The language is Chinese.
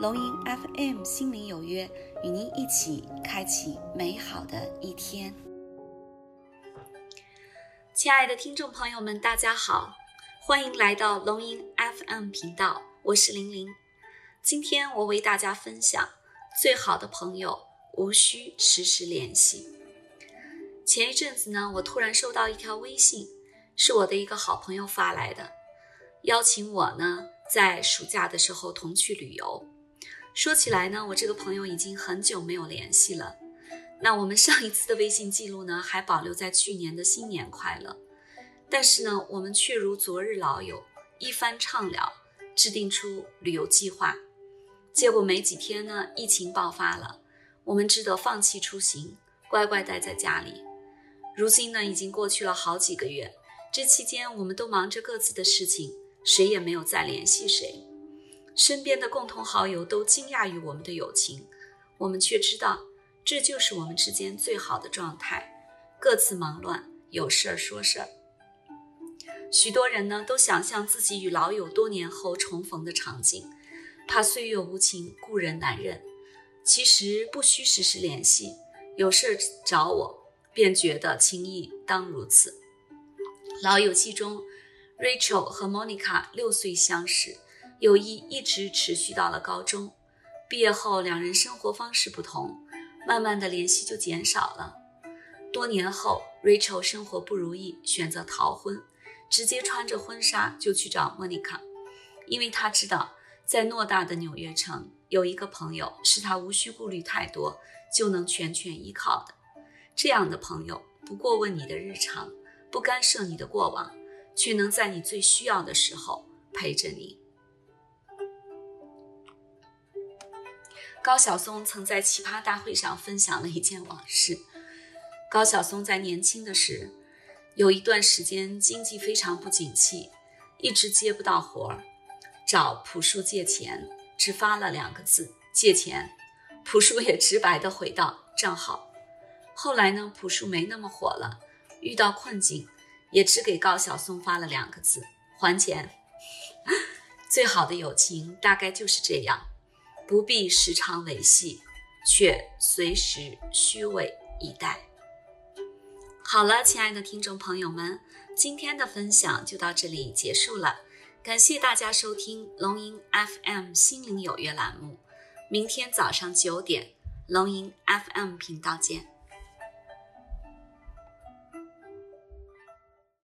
龙吟 FM 心灵有约，与您一起开启美好的一天。亲爱的听众朋友们，大家好，欢迎来到龙吟 FM 频道，我是玲玲。今天我为大家分享，最好的朋友无需时时联系。前一阵子呢，我突然收到一条微信，是我的一个好朋友发来的，邀请我呢在暑假的时候同去旅游。说起来呢，我这个朋友已经很久没有联系了。那我们上一次的微信记录呢，还保留在去年的新年快乐。但是呢，我们却如昨日老友，一番畅聊，制定出旅游计划。结果没几天呢，疫情爆发了，我们只得放弃出行，乖乖待在家里。如今呢，已经过去了好几个月，这期间我们都忙着各自的事情，谁也没有再联系谁。身边的共同好友都惊讶于我们的友情，我们却知道这就是我们之间最好的状态。各自忙乱，有事儿说事儿。许多人呢都想象自己与老友多年后重逢的场景，怕岁月无情，故人难认。其实不需时时联系，有事儿找我，便觉得情谊当如此。老友记中，Rachel 和 Monica 六岁相识。友谊一直持续到了高中，毕业后两人生活方式不同，慢慢的联系就减少了。多年后，Rachel 生活不如意，选择逃婚，直接穿着婚纱就去找 Monica，因为她知道在偌大的纽约城有一个朋友是她无需顾虑太多就能全权依靠的。这样的朋友不过问你的日常，不干涉你的过往，却能在你最需要的时候陪着你。高晓松曾在奇葩大会上分享了一件往事。高晓松在年轻的时，有一段时间经济非常不景气，一直接不到活儿，找朴树借钱，只发了两个字“借钱”，朴树也直白的回道“正好”。后来呢，朴树没那么火了，遇到困境，也只给高晓松发了两个字“还钱”。最好的友情大概就是这样。不必时常维系，却随时虚伪以待。好了，亲爱的听众朋友们，今天的分享就到这里结束了。感谢大家收听龙吟 FM 心灵有约栏目。明天早上九点，龙吟 FM 频道见。